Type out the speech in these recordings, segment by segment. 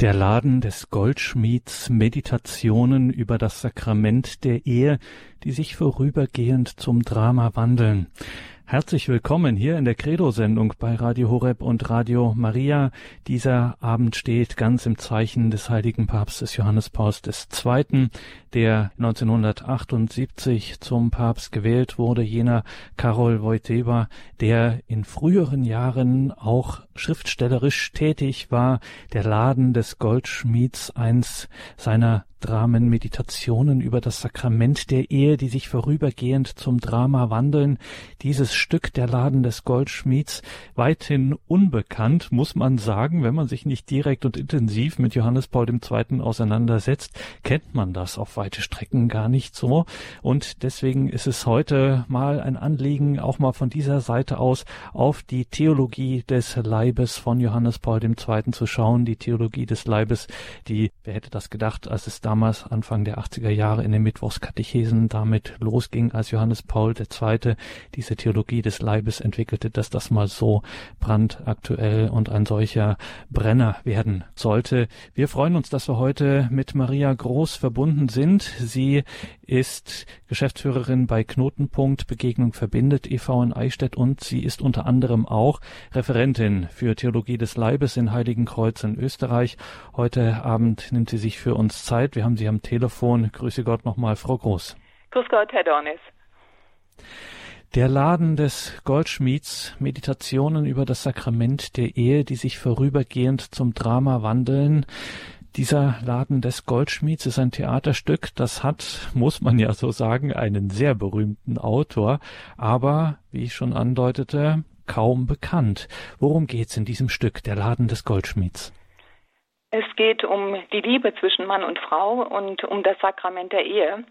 Der Laden des Goldschmieds Meditationen über das Sakrament der Ehe, die sich vorübergehend zum Drama wandeln. Herzlich willkommen hier in der Credo-Sendung bei Radio Horeb und Radio Maria. Dieser Abend steht ganz im Zeichen des heiligen Papstes Johannes Pauls II., der 1978 zum Papst gewählt wurde, jener Karol Wojtyła, der in früheren Jahren auch schriftstellerisch tätig war, der Laden des Goldschmieds, eins seiner Dramen, Meditationen über das Sakrament der Ehe, die sich vorübergehend zum Drama wandeln. Dieses Stück der Laden des Goldschmieds weithin unbekannt, muss man sagen, wenn man sich nicht direkt und intensiv mit Johannes Paul II. auseinandersetzt, kennt man das auf weite Strecken gar nicht so. Und deswegen ist es heute mal ein Anliegen, auch mal von dieser Seite aus auf die Theologie des Leibes von Johannes Paul II. zu schauen. Die Theologie des Leibes, die, wer hätte das gedacht, als es damals Anfang der 80er Jahre in den Mittwochskatechesen damit losging, als Johannes Paul II. diese Theologie des Leibes entwickelte, dass das mal so brandaktuell und ein solcher Brenner werden sollte. Wir freuen uns, dass wir heute mit Maria Groß verbunden sind. Sie ist Geschäftsführerin bei Knotenpunkt Begegnung verbindet e.V. in Eichstätt und sie ist unter anderem auch Referentin für Theologie des Leibes in Heiligenkreuz in Österreich. Heute Abend nimmt sie sich für uns Zeit. Wir haben sie am Telefon. Grüße Gott nochmal, Frau Groß. Grüß Gott, Herr Dornis. Der Laden des Goldschmieds, Meditationen über das Sakrament der Ehe, die sich vorübergehend zum Drama wandeln. Dieser Laden des Goldschmieds ist ein Theaterstück, das hat, muss man ja so sagen, einen sehr berühmten Autor, aber, wie ich schon andeutete, kaum bekannt. Worum geht's in diesem Stück, der Laden des Goldschmieds? Es geht um die Liebe zwischen Mann und Frau und um das Sakrament der Ehe.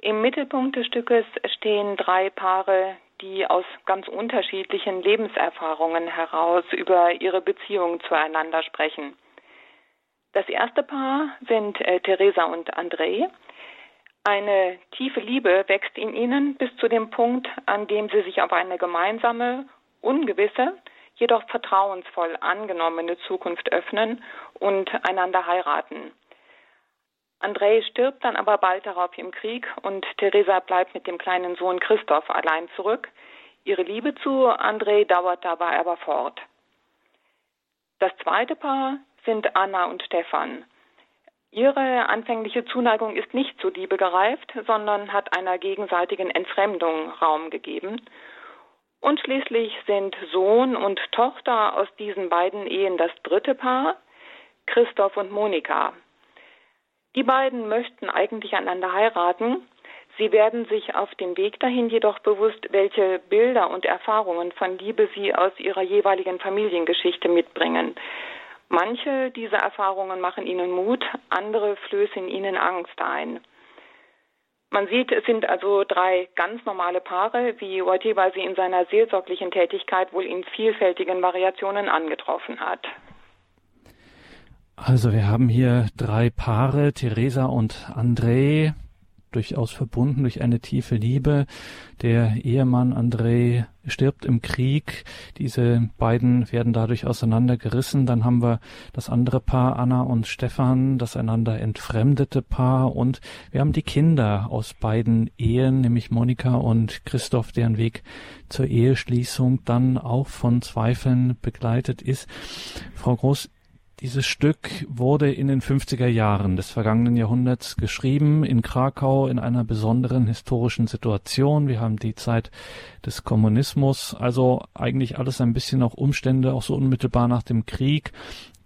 Im Mittelpunkt des Stückes stehen drei Paare, die aus ganz unterschiedlichen Lebenserfahrungen heraus über ihre Beziehung zueinander sprechen. Das erste Paar sind äh, Theresa und André. Eine tiefe Liebe wächst in ihnen bis zu dem Punkt, an dem sie sich auf eine gemeinsame, ungewisse, jedoch vertrauensvoll angenommene Zukunft öffnen und einander heiraten. André stirbt dann aber bald darauf im Krieg und Theresa bleibt mit dem kleinen Sohn Christoph allein zurück. Ihre Liebe zu André dauert dabei aber fort. Das zweite Paar sind Anna und Stefan. Ihre anfängliche Zuneigung ist nicht zur Liebe gereift, sondern hat einer gegenseitigen Entfremdung Raum gegeben. Und schließlich sind Sohn und Tochter aus diesen beiden Ehen das dritte Paar, Christoph und Monika. Die beiden möchten eigentlich einander heiraten. Sie werden sich auf dem Weg dahin jedoch bewusst, welche Bilder und Erfahrungen von Liebe sie aus ihrer jeweiligen Familiengeschichte mitbringen. Manche dieser Erfahrungen machen ihnen Mut, andere flößen ihnen Angst ein. Man sieht, es sind also drei ganz normale Paare, wie Wojtyła sie in seiner seelsorglichen Tätigkeit wohl in vielfältigen Variationen angetroffen hat. Also wir haben hier drei Paare, Theresa und André, durchaus verbunden durch eine tiefe Liebe. Der Ehemann André stirbt im Krieg. Diese beiden werden dadurch auseinandergerissen. Dann haben wir das andere Paar, Anna und Stefan, das einander entfremdete Paar. Und wir haben die Kinder aus beiden Ehen, nämlich Monika und Christoph, deren Weg zur Eheschließung dann auch von Zweifeln begleitet ist. Frau Groß, dieses Stück wurde in den 50er Jahren des vergangenen Jahrhunderts geschrieben, in Krakau in einer besonderen historischen Situation. Wir haben die Zeit des Kommunismus, also eigentlich alles ein bisschen auch Umstände, auch so unmittelbar nach dem Krieg,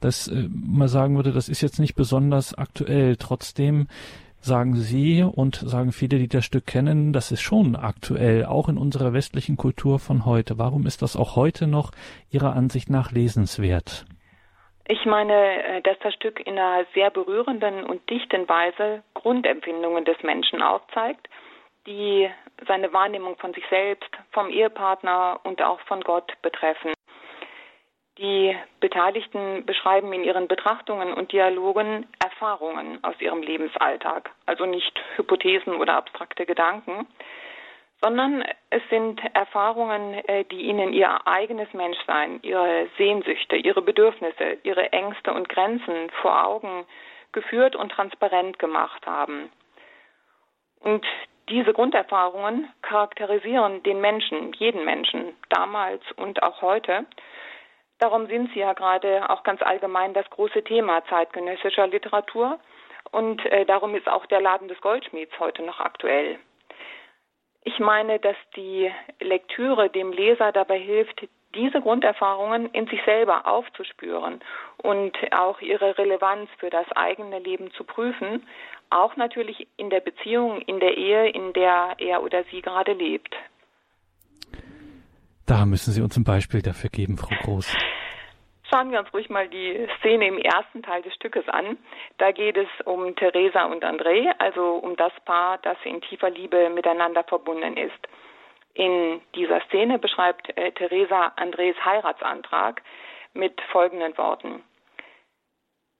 dass äh, man sagen würde, das ist jetzt nicht besonders aktuell. Trotzdem sagen Sie und sagen viele, die das Stück kennen, das ist schon aktuell, auch in unserer westlichen Kultur von heute. Warum ist das auch heute noch Ihrer Ansicht nach lesenswert? Ich meine, äh, dass das Stück in einer sehr berührenden und dichten Weise Grundempfindungen des Menschen aufzeigt, die seine Wahrnehmung von sich selbst, vom Ehepartner und auch von Gott betreffen. Die Beteiligten beschreiben in ihren Betrachtungen und Dialogen Erfahrungen aus ihrem Lebensalltag, also nicht Hypothesen oder abstrakte Gedanken, sondern es sind Erfahrungen, äh, die ihnen ihr eigenes Menschsein, ihre Sehnsüchte, ihre Bedürfnisse, ihre Ängste und Grenzen vor Augen geführt und transparent gemacht haben. Und diese Grunderfahrungen charakterisieren den Menschen, jeden Menschen, damals und auch heute. Darum sind sie ja gerade auch ganz allgemein das große Thema zeitgenössischer Literatur. Und äh, darum ist auch der Laden des Goldschmieds heute noch aktuell. Ich meine, dass die Lektüre dem Leser dabei hilft, diese Grunderfahrungen in sich selber aufzuspüren und auch ihre Relevanz für das eigene Leben zu prüfen, auch natürlich in der Beziehung, in der Ehe, in der er oder sie gerade lebt. Da müssen Sie uns ein Beispiel dafür geben, Frau Groß. Schauen wir uns ruhig mal die Szene im ersten Teil des Stückes an. Da geht es um Theresa und André, also um das Paar, das in tiefer Liebe miteinander verbunden ist. In dieser Szene beschreibt äh, Theresa Andres Heiratsantrag mit folgenden Worten.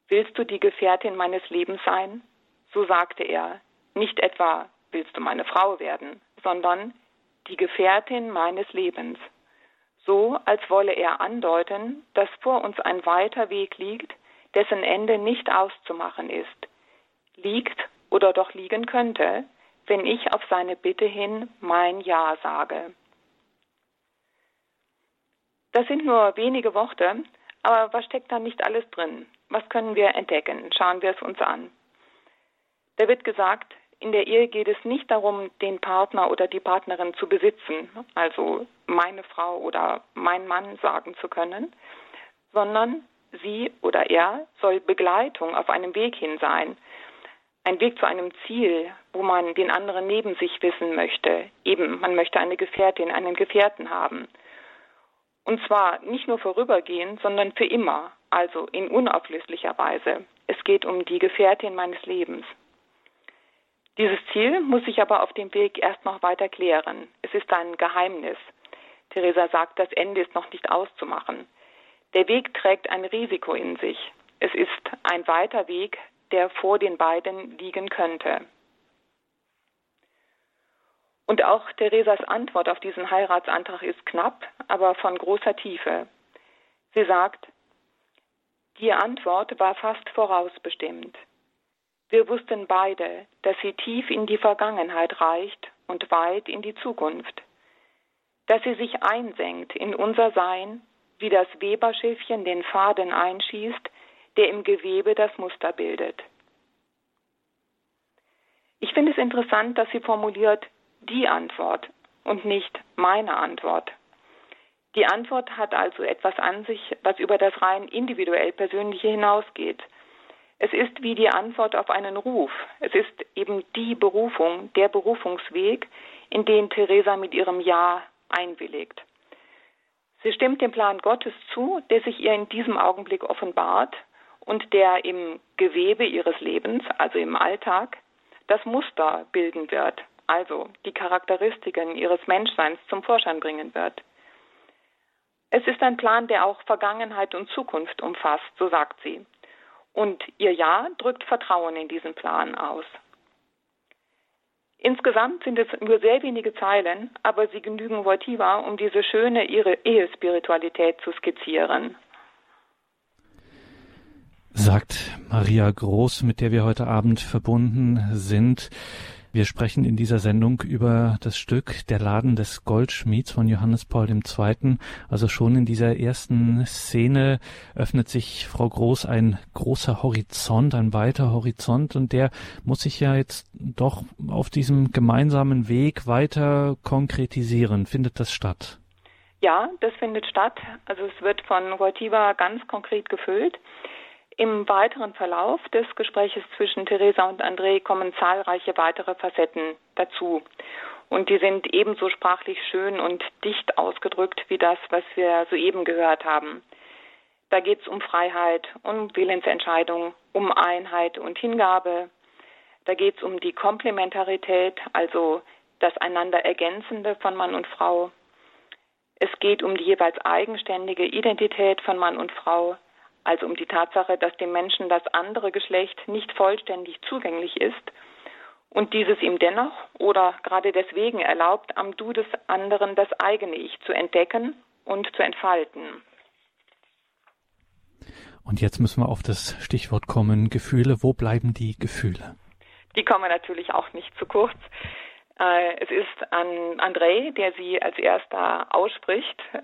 Willst du die Gefährtin meines Lebens sein? So sagte er, nicht etwa willst du meine Frau werden, sondern die Gefährtin meines Lebens so als wolle er andeuten, dass vor uns ein weiter Weg liegt, dessen Ende nicht auszumachen ist, liegt oder doch liegen könnte, wenn ich auf seine Bitte hin mein Ja sage. Das sind nur wenige Worte, aber was steckt da nicht alles drin? Was können wir entdecken? Schauen wir es uns an. Da wird gesagt, in der Ehe geht es nicht darum, den Partner oder die Partnerin zu besitzen, also meine Frau oder mein Mann sagen zu können, sondern sie oder er soll Begleitung auf einem Weg hin sein. Ein Weg zu einem Ziel, wo man den anderen neben sich wissen möchte. Eben, man möchte eine Gefährtin, einen Gefährten haben. Und zwar nicht nur vorübergehend, sondern für immer, also in unauflöslicher Weise. Es geht um die Gefährtin meines Lebens. Dieses Ziel muss sich aber auf dem Weg erst noch weiter klären. Es ist ein Geheimnis. Theresa sagt, das Ende ist noch nicht auszumachen. Der Weg trägt ein Risiko in sich. Es ist ein weiter Weg, der vor den beiden liegen könnte. Und auch Theresas Antwort auf diesen Heiratsantrag ist knapp, aber von großer Tiefe. Sie sagt, die Antwort war fast vorausbestimmt. Wir wussten beide, dass sie tief in die Vergangenheit reicht und weit in die Zukunft, dass sie sich einsenkt in unser Sein, wie das Weberschiffchen den Faden einschießt, der im Gewebe das Muster bildet. Ich finde es interessant, dass sie formuliert die Antwort und nicht meine Antwort. Die Antwort hat also etwas an sich, was über das rein individuell Persönliche hinausgeht. Es ist wie die Antwort auf einen Ruf. Es ist eben die Berufung, der Berufungsweg, in den Theresa mit ihrem Ja einwilligt. Sie stimmt dem Plan Gottes zu, der sich ihr in diesem Augenblick offenbart und der im Gewebe ihres Lebens, also im Alltag, das Muster bilden wird, also die Charakteristiken ihres Menschseins zum Vorschein bringen wird. Es ist ein Plan, der auch Vergangenheit und Zukunft umfasst, so sagt sie. Und ihr Ja drückt Vertrauen in diesen Plan aus. Insgesamt sind es nur sehr wenige Zeilen, aber sie genügen Wojtyła, um diese schöne ihre Ehespiritualität zu skizzieren. Sagt Maria Groß, mit der wir heute Abend verbunden sind. Wir sprechen in dieser Sendung über das Stück Der Laden des Goldschmieds von Johannes Paul II. Also schon in dieser ersten Szene öffnet sich Frau Groß ein großer Horizont, ein weiter Horizont und der muss sich ja jetzt doch auf diesem gemeinsamen Weg weiter konkretisieren. Findet das statt? Ja, das findet statt. Also es wird von Wojtyła ganz konkret gefüllt. Im weiteren Verlauf des Gespräches zwischen Theresa und André kommen zahlreiche weitere Facetten dazu. Und die sind ebenso sprachlich schön und dicht ausgedrückt wie das, was wir soeben gehört haben. Da geht es um Freiheit, um Willensentscheidung, um Einheit und Hingabe. Da geht es um die Komplementarität, also das einander Ergänzende von Mann und Frau. Es geht um die jeweils eigenständige Identität von Mann und Frau also um die Tatsache, dass dem Menschen das andere Geschlecht nicht vollständig zugänglich ist. und dieses ihm dennoch oder gerade deswegen erlaubt, am Du des anderen das eigene Ich zu entdecken und zu entfalten. Und jetzt müssen wir auf das Stichwort kommen, Gefühle. Wo bleiben die Gefühle? Die kommen natürlich auch nicht zu kurz. Äh, es ist an André, der sie als erster ausspricht. Äh,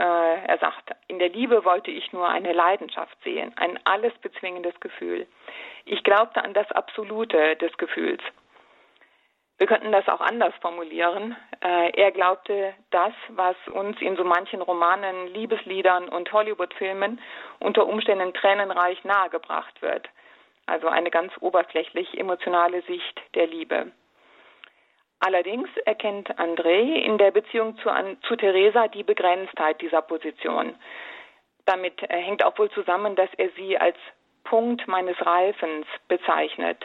er sagt, in der Liebe wollte ich nur eine Leidenschaft sehen, ein alles bezwingendes Gefühl. Ich glaubte an das Absolute des Gefühls. Wir könnten das auch anders formulieren. Äh, er glaubte das, was uns in so manchen Romanen, Liebesliedern und Hollywood-Filmen unter Umständen tränenreich nahegebracht wird. Also eine ganz oberflächlich emotionale Sicht der Liebe. Allerdings erkennt André in der Beziehung zu, zu Theresa die Begrenztheit dieser Position. Damit äh, hängt auch wohl zusammen, dass er sie als Punkt meines Reifens bezeichnet.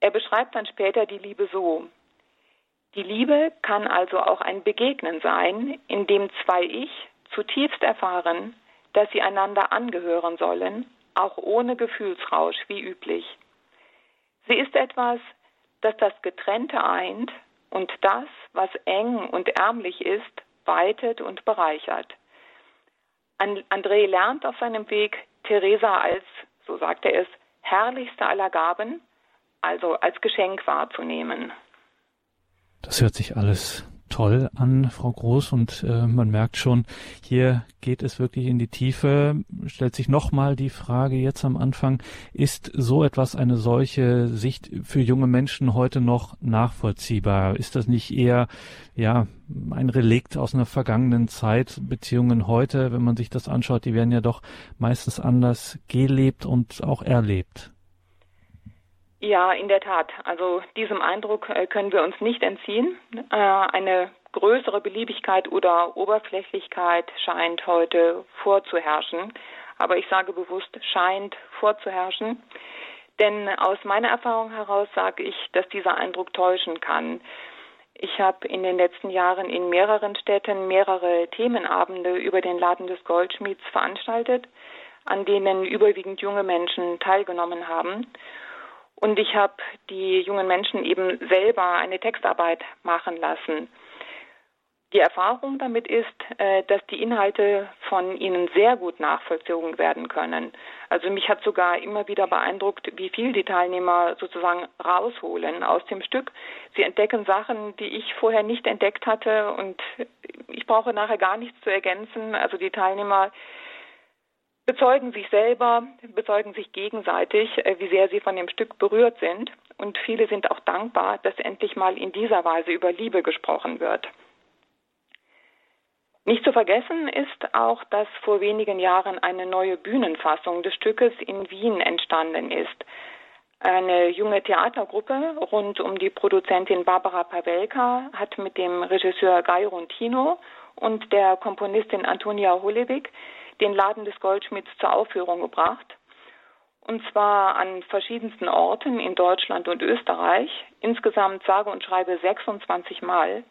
Er beschreibt dann später die Liebe so. Die Liebe kann also auch ein Begegnen sein, in dem zwei Ich zutiefst erfahren, dass sie einander angehören sollen, auch ohne Gefühlsrausch wie üblich. Sie ist etwas, das das Getrennte eint und das, was eng und ärmlich ist, weitet und bereichert. André lernt auf seinem Weg Theresa als, so sagt er es, herrlichste aller Gaben also als Geschenk wahrzunehmen. Das hört sich alles toll an, Frau Groß, und äh, man merkt schon, hier geht es wirklich in die Tiefe. Stellt sich nochmal die Frage jetzt am Anfang, ist so etwas, eine solche Sicht für junge Menschen heute noch nachvollziehbar? Ist das nicht eher, ja, ein Relikt aus einer vergangenen Zeit? Beziehungen heute, wenn man sich das anschaut, die werden ja doch meistens anders gelebt und auch erlebt. Ja, in der Tat. Also diesem Eindruck äh, können wir uns nicht entziehen. Äh, eine größere Beliebigkeit oder Oberflächlichkeit scheint heute vorzuherrschen. Aber ich sage bewusst, scheint vorzuherrschen. Denn aus meiner Erfahrung heraus sage ich, dass dieser Eindruck täuschen kann. Ich habe in den letzten Jahren in mehreren Städten mehrere Themenabende über den Laden des Goldschmieds veranstaltet, an denen überwiegend junge Menschen teilgenommen haben. Und ich habe die jungen Menschen eben selber eine Textarbeit machen lassen. Die Erfahrung damit ist, äh, dass die Inhalte von ihnen sehr gut nachvollzogen werden können. Also mich hat sogar immer wieder beeindruckt, wie viel die Teilnehmer sozusagen rausholen aus dem Stück. Sie entdecken Sachen, die ich vorher nicht entdeckt hatte und ich brauche nachher gar nichts zu ergänzen. Also die Teilnehmer bezeugen sich selber, bezeugen sich gegenseitig, äh, wie sehr sie von dem Stück berührt sind. Und viele sind auch dankbar, dass endlich mal in dieser Weise über Liebe gesprochen wird. Nicht zu vergessen ist auch, dass vor wenigen Jahren eine neue Bühnenfassung des Stückes in Wien entstanden ist. Eine junge Theatergruppe rund um die Produzentin Barbara Pawelka hat mit dem Regisseur Guy Rontino und der Komponistin Antonia Holewig den Laden des Goldschmidts zur Aufführung gebracht. Und zwar an verschiedensten Orten in Deutschland und Österreich. Insgesamt sage und schreibe 26 Mal.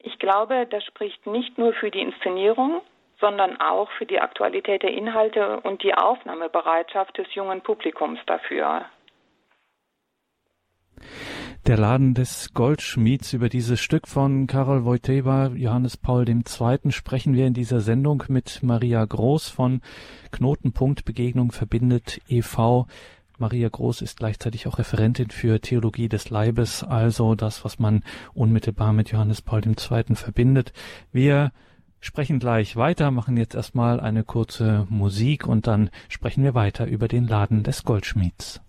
Ich glaube, das spricht nicht nur für die Inszenierung, sondern auch für die Aktualität der Inhalte und die Aufnahmebereitschaft des jungen Publikums dafür der Laden des Goldschmieds. Über dieses Stück von Karol Wojtyła, Johannes Paul II. sprechen wir in dieser Sendung mit Maria Groß von Knotenpunkt Begegnung verbindet e.V. Maria Groß ist gleichzeitig auch Referentin für Theologie des Leibes, also das, was man unmittelbar mit Johannes Paul II. verbindet. Wir sprechen gleich weiter, machen jetzt erstmal eine kurze Musik und dann sprechen wir weiter über den Laden des Goldschmieds.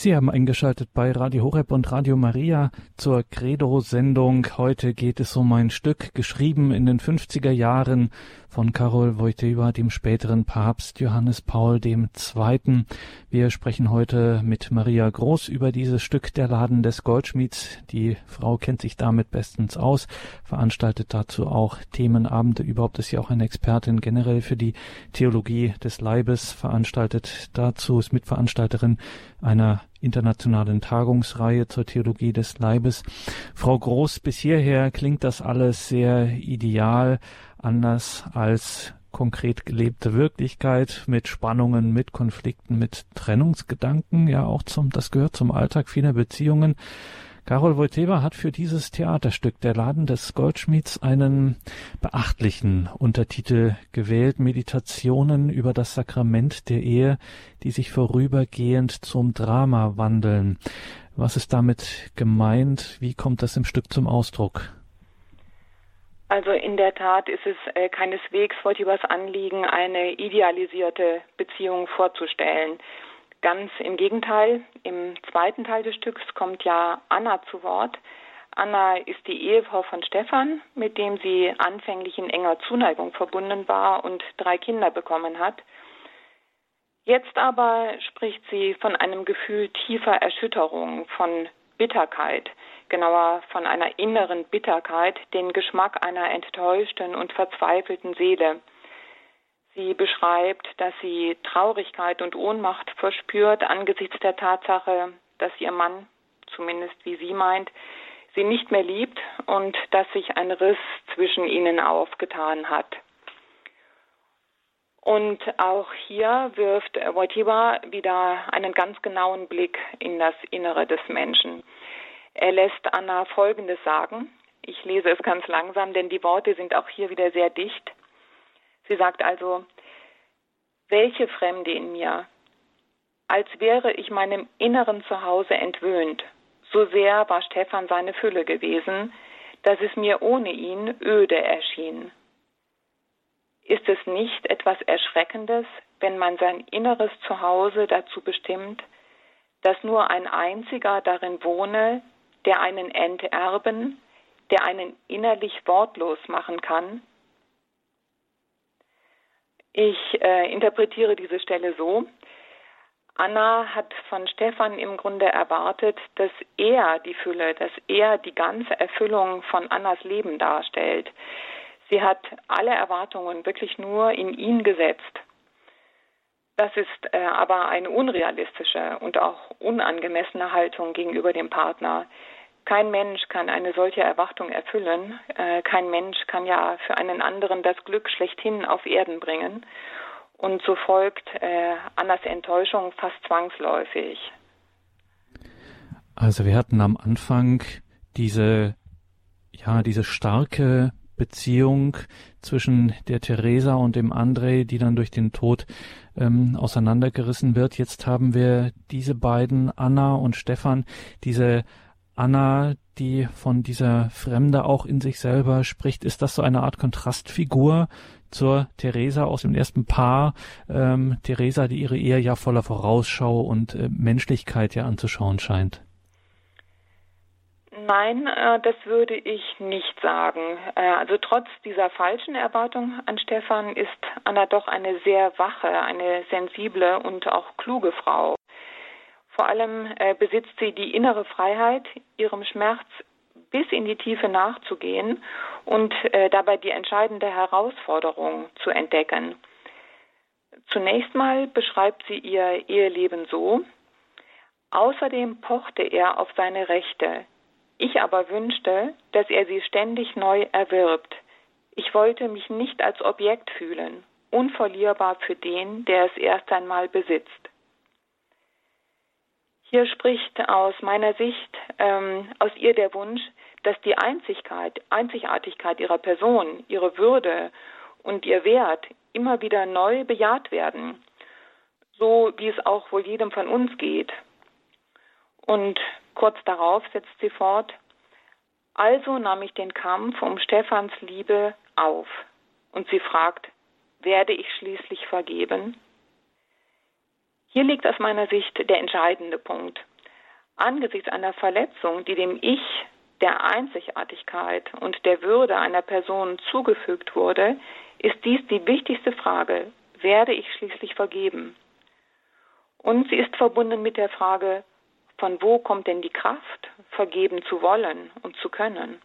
Sie haben eingeschaltet bei Radio Horeb und Radio Maria zur Credo-Sendung. Heute geht es um ein Stück, geschrieben in den 50er Jahren von Karol Wojtyła, dem späteren Papst Johannes Paul II. Wir sprechen heute mit Maria Groß über dieses Stück Der Laden des Goldschmieds. Die Frau kennt sich damit bestens aus, veranstaltet dazu auch Themenabende. Überhaupt ist sie auch eine Expertin generell für die Theologie des Leibes, veranstaltet dazu, ist Mitveranstalterin einer internationalen Tagungsreihe zur Theologie des Leibes. Frau Groß, bis hierher klingt das alles sehr ideal, anders als konkret gelebte Wirklichkeit mit Spannungen, mit Konflikten, mit Trennungsgedanken, ja auch zum, das gehört zum Alltag vieler Beziehungen. Karol Wojtyła hat für dieses Theaterstück Der Laden des Goldschmieds einen beachtlichen Untertitel gewählt, Meditationen über das Sakrament der Ehe, die sich vorübergehend zum Drama wandeln. Was ist damit gemeint? Wie kommt das im Stück zum Ausdruck? Also in der Tat ist es äh, keineswegs Wojtyłas Anliegen, eine idealisierte Beziehung vorzustellen. Ganz im Gegenteil, im zweiten Teil des Stücks kommt ja Anna zu Wort. Anna ist die Ehefrau von Stefan, mit dem sie anfänglich in enger Zuneigung verbunden war und drei Kinder bekommen hat. Jetzt aber spricht sie von einem Gefühl tiefer Erschütterung, von Bitterkeit, genauer von einer inneren Bitterkeit, den Geschmack einer enttäuschten und verzweifelten Seele. Sie beschreibt, dass sie Traurigkeit und Ohnmacht verspürt angesichts der Tatsache, dass ihr Mann, zumindest wie sie meint, sie nicht mehr liebt und dass sich ein Riss zwischen ihnen aufgetan hat. Und auch hier wirft Wojtyła wieder einen ganz genauen Blick in das Innere des Menschen. Er lässt Anna Folgendes sagen. Ich lese es ganz langsam, denn die Worte sind auch hier wieder sehr dicht. Sie sagt also, welche Fremde in mir, als wäre ich meinem inneren Zuhause entwöhnt. So sehr war Stefan seine Fülle gewesen, dass es mir ohne ihn öde erschien. Ist es nicht etwas Erschreckendes, wenn man sein inneres Zuhause dazu bestimmt, dass nur ein einziger darin wohne, der einen enterben, der einen innerlich wortlos machen kann, ich äh, interpretiere diese Stelle so. Anna hat von Stefan im Grunde erwartet, dass er die Fülle, dass er die ganze Erfüllung von Annas Leben darstellt. Sie hat alle Erwartungen wirklich nur in ihn gesetzt. Das ist äh, aber eine unrealistische und auch unangemessene Haltung gegenüber dem Partner. Kein Mensch kann eine solche Erwartung erfüllen. Äh, kein Mensch kann ja für einen anderen das Glück schlechthin auf Erden bringen. Und so folgt äh, Annas Enttäuschung fast zwangsläufig. Also wir hatten am Anfang diese, ja, diese starke Beziehung zwischen der Theresa und dem André, die dann durch den Tod ähm, auseinandergerissen wird. Jetzt haben wir diese beiden, Anna und Stefan, diese Anna, die von dieser Fremde auch in sich selber spricht, ist das so eine Art Kontrastfigur zur Theresa aus dem ersten Paar. Ähm, Theresa, die ihre Ehe ja voller Vorausschau und äh, Menschlichkeit ja anzuschauen scheint. Nein, äh, das würde ich nicht sagen. Äh, also trotz dieser falschen Erwartung an Stefan ist Anna doch eine sehr wache, eine sensible und auch kluge Frau. Vor allem äh, besitzt sie die innere Freiheit, ihrem Schmerz bis in die Tiefe nachzugehen und dabei die entscheidende Herausforderung zu entdecken. Zunächst mal beschreibt sie ihr Eheleben so, außerdem pochte er auf seine Rechte. Ich aber wünschte, dass er sie ständig neu erwirbt. Ich wollte mich nicht als Objekt fühlen, unverlierbar für den, der es erst einmal besitzt. Hier spricht aus meiner Sicht ähm, aus ihr der Wunsch, dass die Einzigkeit, Einzigartigkeit ihrer Person, ihre Würde und ihr Wert immer wieder neu bejaht werden, so wie es auch wohl jedem von uns geht. Und kurz darauf setzt sie fort, also nahm ich den Kampf um Stephans Liebe auf. Und sie fragt, werde ich schließlich vergeben? Hier liegt aus meiner Sicht der entscheidende Punkt. Angesichts einer Verletzung, die dem Ich der Einzigartigkeit und der Würde einer Person zugefügt wurde, ist dies die wichtigste Frage, werde ich schließlich vergeben? Und sie ist verbunden mit der Frage, von wo kommt denn die Kraft, vergeben zu wollen und zu können?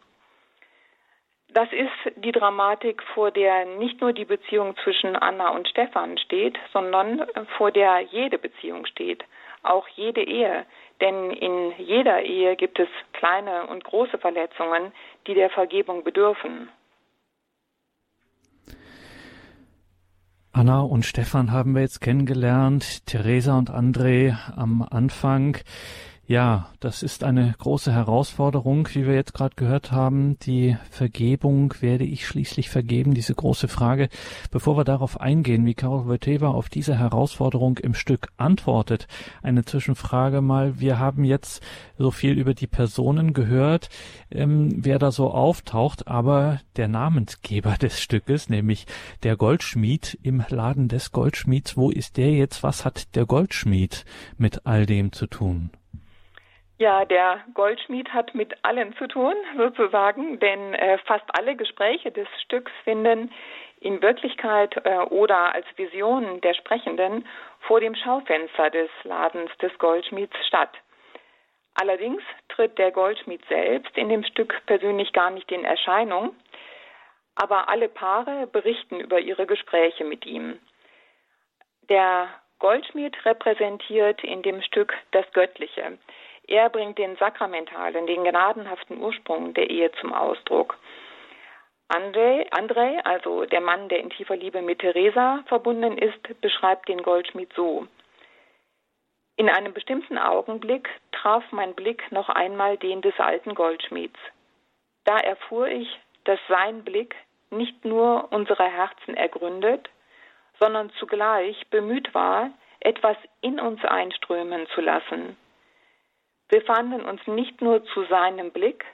Das ist die Dramatik, vor der nicht nur die Beziehung zwischen Anna und Stefan steht, sondern vor der jede Beziehung steht, auch jede Ehe. Denn in jeder Ehe gibt es kleine und große Verletzungen, die der Vergebung bedürfen. Anna und Stefan haben wir jetzt kennengelernt, Theresa und André am Anfang. Ja, das ist eine große Herausforderung, wie wir jetzt gerade gehört haben. Die Vergebung werde ich schließlich vergeben, diese große Frage. Bevor wir darauf eingehen, wie Karol Wojtyła auf diese Herausforderung im Stück antwortet, eine Zwischenfrage mal. Wir haben jetzt so viel über die Personen gehört, ähm, wer da so auftaucht, aber der Namensgeber des Stückes, nämlich der Goldschmied im Laden des Goldschmieds, wo ist der jetzt? Was hat der Goldschmied mit all dem zu tun? Ja, der Goldschmied hat mit allen zu tun, sozusagen, denn äh, fast alle Gespräche des Stücks finden in Wirklichkeit äh, oder als Visionen der Sprechenden vor dem Schaufenster des Ladens des Goldschmieds statt. Allerdings tritt der Goldschmied selbst in dem Stück persönlich gar nicht in Erscheinung, aber alle Paare berichten über ihre Gespräche mit ihm. Der Goldschmied repräsentiert in dem Stück das Göttliche. Er bringt den sakramentalen, den gnadenhaften Ursprung der Ehe zum Ausdruck. André, André, also der Mann, der in tiefer Liebe mit Teresa verbunden ist, beschreibt den Goldschmied so. In einem bestimmten Augenblick traf mein Blick noch einmal den des alten Goldschmieds. Da erfuhr ich, dass sein Blick nicht nur unsere Herzen ergründet, sondern zugleich bemüht war, etwas in uns einströmen zu lassen, wir fanden uns nicht nur zu seinem Blick,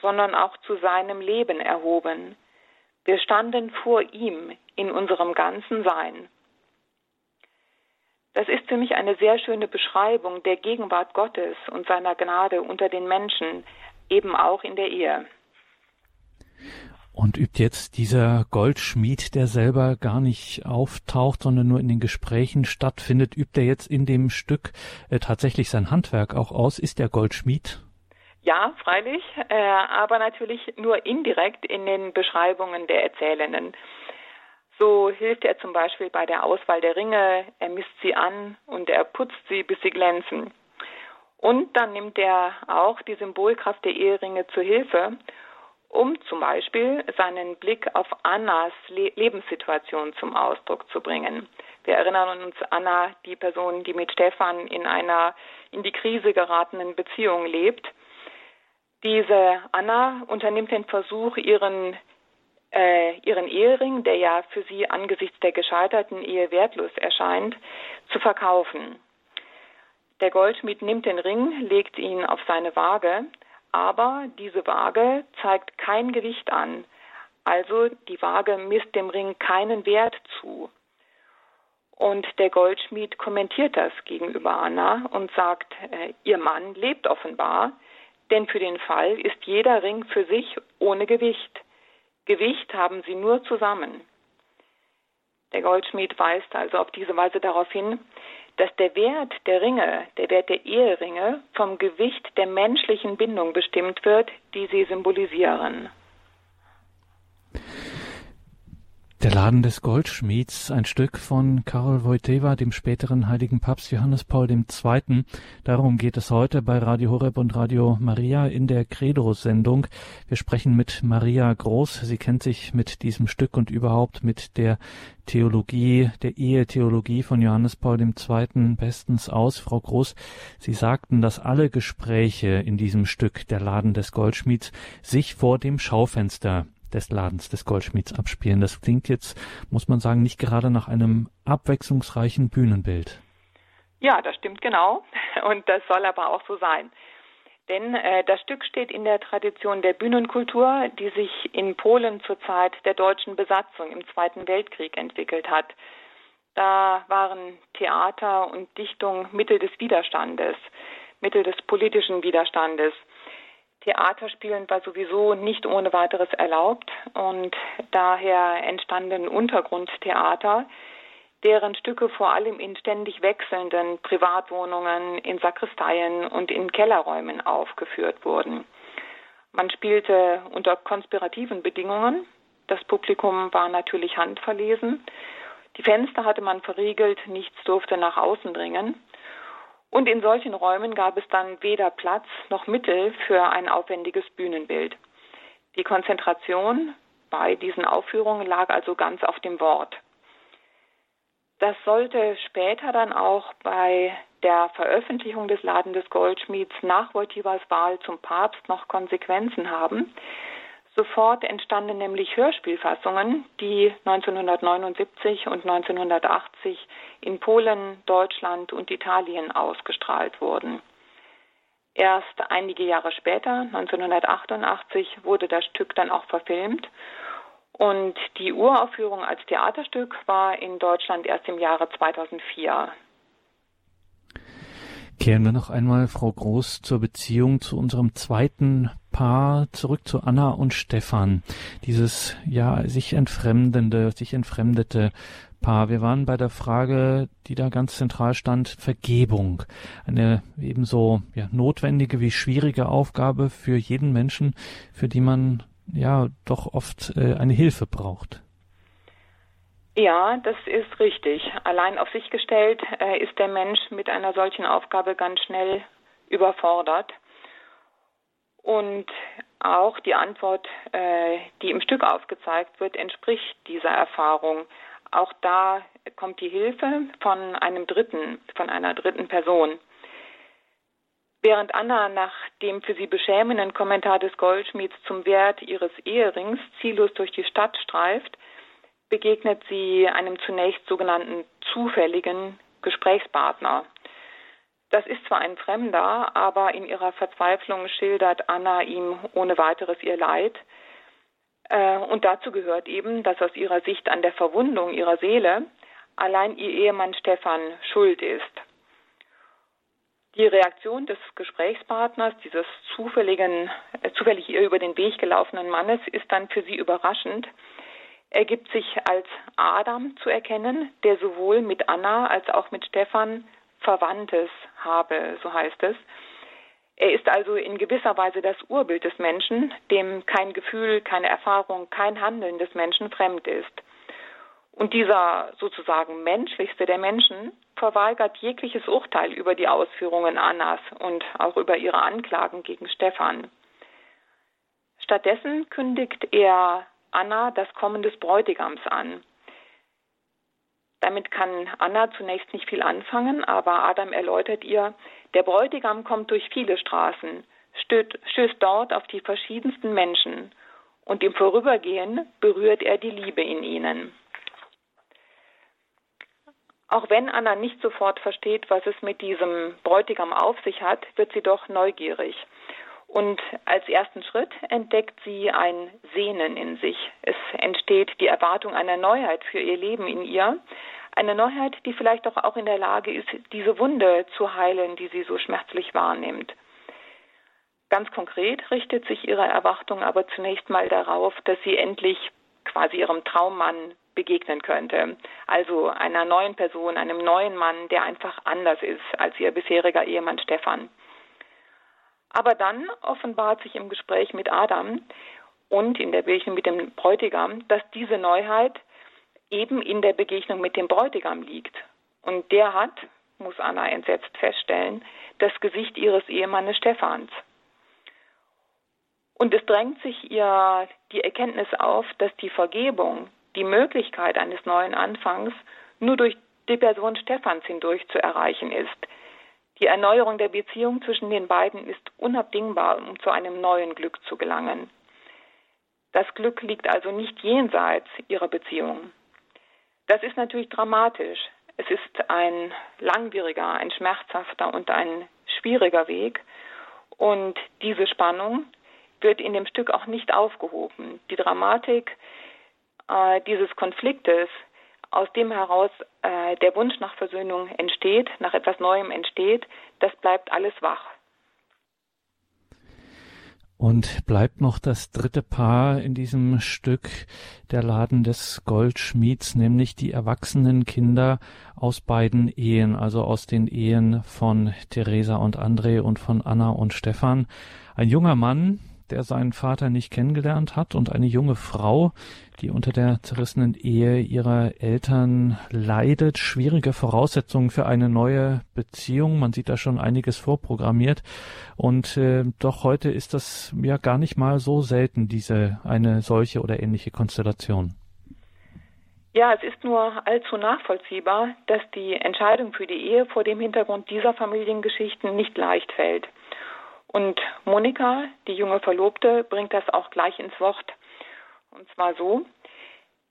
sondern auch zu seinem Leben erhoben. Wir standen vor ihm in unserem ganzen Sein. Das ist für mich eine sehr schöne Beschreibung der Gegenwart Gottes und seiner Gnade unter den Menschen, eben auch in der Ehe. Und übt jetzt dieser Goldschmied, der selber gar nicht auftaucht, sondern nur in den Gesprächen stattfindet, übt er jetzt in dem Stück äh, tatsächlich sein Handwerk auch aus? Ist der Goldschmied? Ja, freilich, äh, aber natürlich nur indirekt in den Beschreibungen der Erzählenden. So hilft er zum Beispiel bei der Auswahl der Ringe, er misst sie an und er putzt sie, bis sie glänzen. Und dann nimmt er auch die Symbolkraft der Eheringe zur Hilfe um zum Beispiel seinen Blick auf Annas Le Lebenssituation zum Ausdruck zu bringen. Wir erinnern uns Anna, die Person, die mit Stefan in einer in die Krise geratenen Beziehung lebt. Diese Anna unternimmt den Versuch, ihren äh, ihren Ehering, der ja für sie angesichts der gescheiterten Ehe wertlos erscheint, zu verkaufen. Der Goldschmied nimmt den Ring, legt ihn auf seine Waage aber diese Waage zeigt kein Gewicht an. Also die Waage misst dem Ring keinen Wert zu. Und der Goldschmied kommentiert das gegenüber Anna und sagt, äh, ihr Mann lebt offenbar, denn für den Fall ist jeder Ring für sich ohne Gewicht. Gewicht haben sie nur zusammen. Der Goldschmied weist also auf diese Weise darauf hin, dass der Wert der Ringe, der Wert der Eheringe vom Gewicht der menschlichen Bindung bestimmt wird, die sie symbolisieren. Der Laden des Goldschmieds, ein Stück von Karol Wojtyła, dem späteren heiligen Papst Johannes Paul II. Darum geht es heute bei Radio Horeb und Radio Maria in der Credo-Sendung. Wir sprechen mit Maria Groß. Sie kennt sich mit diesem Stück und überhaupt mit der Theologie, der Ehetheologie von Johannes Paul II. bestens aus. Frau Groß, Sie sagten, dass alle Gespräche in diesem Stück, der Laden des Goldschmieds, sich vor dem Schaufenster des Ladens des Goldschmieds abspielen. Das klingt jetzt, muss man sagen, nicht gerade nach einem abwechslungsreichen Bühnenbild. Ja, das stimmt genau. Und das soll aber auch so sein. Denn äh, das Stück steht in der Tradition der Bühnenkultur, die sich in Polen zur Zeit der deutschen Besatzung im Zweiten Weltkrieg entwickelt hat. Da waren Theater und Dichtung Mittel des Widerstandes. Mittel des politischen Widerstandes. Theaterspielen war sowieso nicht ohne weiteres erlaubt und daher entstanden Untergrundtheater, deren Stücke vor allem in ständig wechselnden Privatwohnungen, in Sakristeien und in Kellerräumen aufgeführt wurden. Man spielte unter konspirativen Bedingungen. Das Publikum war natürlich handverlesen. Die Fenster hatte man verriegelt, nichts durfte nach außen dringen. Und in solchen Räumen gab es dann weder Platz noch Mittel für ein aufwendiges Bühnenbild. Die Konzentration bei diesen Aufführungen lag also ganz auf dem Wort. Das sollte später dann auch bei der Veröffentlichung des Laden des Goldschmieds nach Wojtylas Wahl zum Papst noch Konsequenzen haben. Sofort entstanden nämlich Hörspielfassungen, die 1979 und 1980 in Polen, Deutschland und Italien ausgestrahlt wurden. Erst einige Jahre später, 1988, wurde das Stück dann auch verfilmt und die Uraufführung als Theaterstück war in Deutschland erst im Jahre 2004. Kehren wir noch einmal, Frau Groß, zur Beziehung zu unserem zweiten Paar zurück zu Anna und Stefan. Dieses, ja, sich entfremdende, sich entfremdete Paar. Wir waren bei der Frage, die da ganz zentral stand, Vergebung. Eine ebenso ja, notwendige wie schwierige Aufgabe für jeden Menschen, für die man ja doch oft äh, eine Hilfe braucht. Ja, das ist richtig. Allein auf sich gestellt äh, ist der Mensch mit einer solchen Aufgabe ganz schnell überfordert. Und auch die Antwort, äh, die im Stück aufgezeigt wird, entspricht dieser Erfahrung. Auch da kommt die Hilfe von einem Dritten, von einer dritten Person. Während Anna nach dem für sie beschämenden Kommentar des Goldschmieds zum Wert ihres Eherings ziellos durch die Stadt streift, begegnet sie einem zunächst sogenannten zufälligen Gesprächspartner. Das ist zwar ein Fremder, aber in ihrer Verzweiflung schildert Anna ihm ohne weiteres ihr Leid. Äh, und dazu gehört eben, dass aus ihrer Sicht an der Verwundung ihrer Seele allein ihr Ehemann Stefan schuld ist. Die Reaktion des Gesprächspartners, dieses zufälligen, äh, zufällig ihr über den Weg gelaufenen Mannes, ist dann für sie überraschend. Er gibt sich als Adam zu erkennen, der sowohl mit Anna als auch mit Stefan Verwandtes habe, so heißt es. Er ist also in gewisser Weise das Urbild des Menschen, dem kein Gefühl, keine Erfahrung, kein Handeln des Menschen fremd ist. Und dieser sozusagen menschlichste der Menschen verweigert jegliches Urteil über die Ausführungen Annas und auch über ihre Anklagen gegen Stefan. Stattdessen kündigt er Anna das Kommen des Bräutigams an. Damit kann Anna zunächst nicht viel anfangen, aber Adam erläutert ihr, der Bräutigam kommt durch viele Straßen, stößt dort auf die verschiedensten Menschen und im Vorübergehen berührt er die Liebe in ihnen. Auch wenn Anna nicht sofort versteht, was es mit diesem Bräutigam auf sich hat, wird sie doch neugierig. Und als ersten Schritt entdeckt sie ein Sehnen in sich. Es entsteht die Erwartung einer Neuheit für ihr Leben in ihr. Eine Neuheit, die vielleicht doch auch in der Lage ist, diese Wunde zu heilen, die sie so schmerzlich wahrnimmt. Ganz konkret richtet sich ihre Erwartung aber zunächst mal darauf, dass sie endlich quasi ihrem Traummann begegnen könnte. Also einer neuen Person, einem neuen Mann, der einfach anders ist als ihr bisheriger Ehemann Stefan. Aber dann offenbart sich im Gespräch mit Adam und in der Begegnung mit dem Bräutigam, dass diese Neuheit eben in der Begegnung mit dem Bräutigam liegt. Und der hat, muss Anna entsetzt feststellen, das Gesicht ihres Ehemannes Stephans. Und es drängt sich ihr die Erkenntnis auf, dass die Vergebung, die Möglichkeit eines neuen Anfangs nur durch die Person Stephans hindurch zu erreichen ist. Die Erneuerung der Beziehung zwischen den beiden ist unabdingbar, um zu einem neuen Glück zu gelangen. Das Glück liegt also nicht jenseits ihrer Beziehung. Das ist natürlich dramatisch. Es ist ein langwieriger, ein schmerzhafter und ein schwieriger Weg. Und diese Spannung wird in dem Stück auch nicht aufgehoben. Die Dramatik äh, dieses Konfliktes, aus dem heraus äh, der Wunsch nach Versöhnung entsteht, nach etwas Neuem entsteht, das bleibt alles wach. Und bleibt noch das dritte Paar in diesem Stück, der Laden des Goldschmieds, nämlich die erwachsenen Kinder aus beiden Ehen, also aus den Ehen von Theresa und André und von Anna und Stefan. Ein junger Mann, der seinen Vater nicht kennengelernt hat und eine junge Frau, die unter der zerrissenen Ehe ihrer Eltern leidet. Schwierige Voraussetzungen für eine neue Beziehung. Man sieht da schon einiges vorprogrammiert. Und äh, doch heute ist das ja gar nicht mal so selten, diese eine solche oder ähnliche Konstellation. Ja, es ist nur allzu nachvollziehbar, dass die Entscheidung für die Ehe vor dem Hintergrund dieser Familiengeschichten nicht leicht fällt. Und Monika, die junge Verlobte, bringt das auch gleich ins Wort. Und zwar so,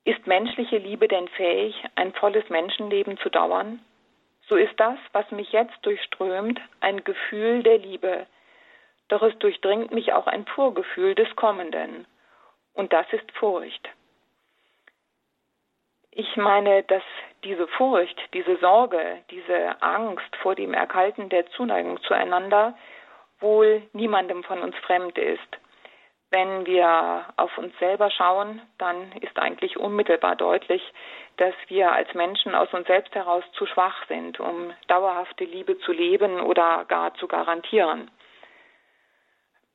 ist menschliche Liebe denn fähig, ein volles Menschenleben zu dauern? So ist das, was mich jetzt durchströmt, ein Gefühl der Liebe. Doch es durchdringt mich auch ein Vorgefühl des Kommenden. Und das ist Furcht. Ich meine, dass diese Furcht, diese Sorge, diese Angst vor dem Erkalten der Zuneigung zueinander wohl niemandem von uns fremd ist. Wenn wir auf uns selber schauen, dann ist eigentlich unmittelbar deutlich, dass wir als Menschen aus uns selbst heraus zu schwach sind, um dauerhafte Liebe zu leben oder gar zu garantieren.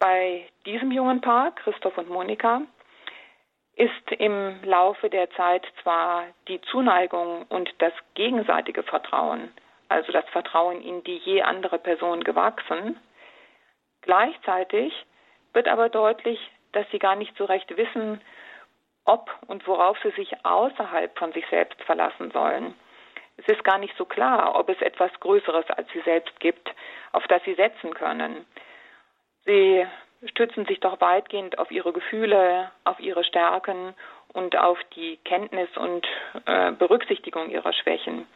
Bei diesem jungen Paar, Christoph und Monika, ist im Laufe der Zeit zwar die Zuneigung und das gegenseitige Vertrauen, also das Vertrauen in die je andere Person gewachsen, Gleichzeitig wird aber deutlich, dass sie gar nicht so recht wissen, ob und worauf sie sich außerhalb von sich selbst verlassen sollen. Es ist gar nicht so klar, ob es etwas Größeres als sie selbst gibt, auf das sie setzen können. Sie stützen sich doch weitgehend auf ihre Gefühle, auf ihre Stärken und auf die Kenntnis und äh, Berücksichtigung ihrer Schwächen.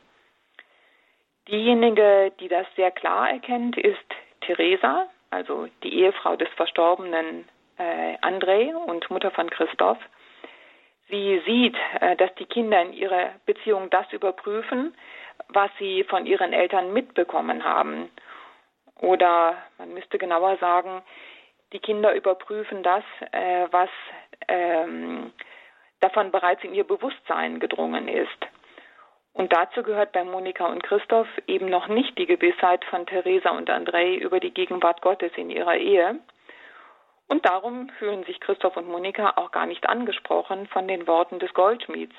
Diejenige, die das sehr klar erkennt, ist Theresa, also die Ehefrau des verstorbenen äh, André und Mutter von Christoph. Sie sieht, äh, dass die Kinder in ihrer Beziehung das überprüfen, was sie von ihren Eltern mitbekommen haben. Oder man müsste genauer sagen, die Kinder überprüfen das, äh, was ähm, davon bereits in ihr Bewusstsein gedrungen ist. Und dazu gehört bei Monika und Christoph eben noch nicht die Gewissheit von Theresa und Andrei über die Gegenwart Gottes in ihrer Ehe. Und darum fühlen sich Christoph und Monika auch gar nicht angesprochen von den Worten des Goldschmieds.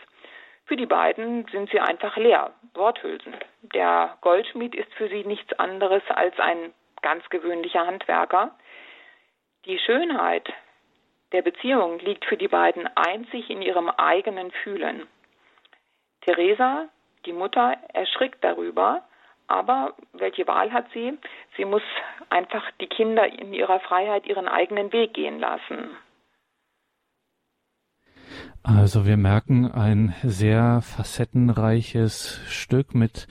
Für die beiden sind sie einfach leer, Worthülsen. Der Goldschmied ist für sie nichts anderes als ein ganz gewöhnlicher Handwerker. Die Schönheit der Beziehung liegt für die beiden einzig in ihrem eigenen Fühlen. Theresa die Mutter erschrickt darüber, aber welche Wahl hat sie? Sie muss einfach die Kinder in ihrer Freiheit ihren eigenen Weg gehen lassen. Also wir merken ein sehr facettenreiches Stück mit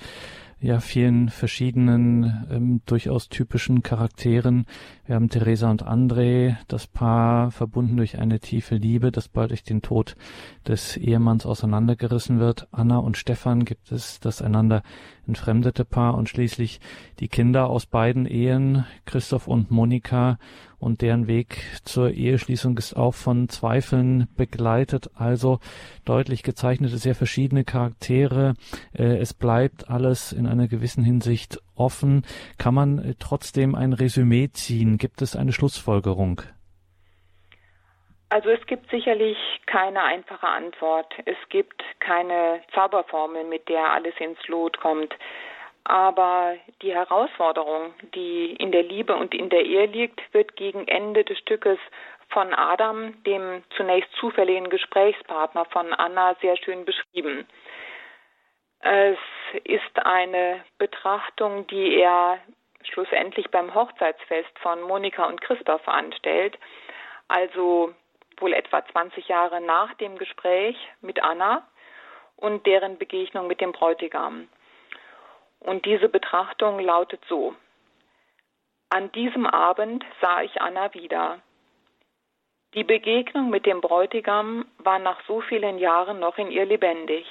ja vielen verschiedenen ähm, durchaus typischen Charakteren. Wir haben Theresa und André, das Paar verbunden durch eine tiefe Liebe, das bald durch den Tod des Ehemanns auseinandergerissen wird. Anna und Stefan gibt es das einander entfremdete Paar und schließlich die Kinder aus beiden Ehen, Christoph und Monika und deren Weg zur Eheschließung ist auch von Zweifeln begleitet, also deutlich gezeichnete, sehr verschiedene Charaktere. Äh, es bleibt alles in einer gewissen Hinsicht offen. Kann man äh, trotzdem ein Resümee ziehen? Gibt es eine Schlussfolgerung? Also es gibt sicherlich keine einfache Antwort. Es gibt keine Zauberformel, mit der alles ins Lot kommt. Aber die Herausforderung, die in der Liebe und in der Ehe liegt, wird gegen Ende des Stückes von Adam, dem zunächst zufälligen Gesprächspartner von Anna, sehr schön beschrieben. Es ist eine Betrachtung, die er schlussendlich beim Hochzeitsfest von Monika und Christoph anstellt, also wohl etwa 20 Jahre nach dem Gespräch mit Anna und deren Begegnung mit dem Bräutigam. Und diese Betrachtung lautet so. An diesem Abend sah ich Anna wieder. Die Begegnung mit dem Bräutigam war nach so vielen Jahren noch in ihr lebendig.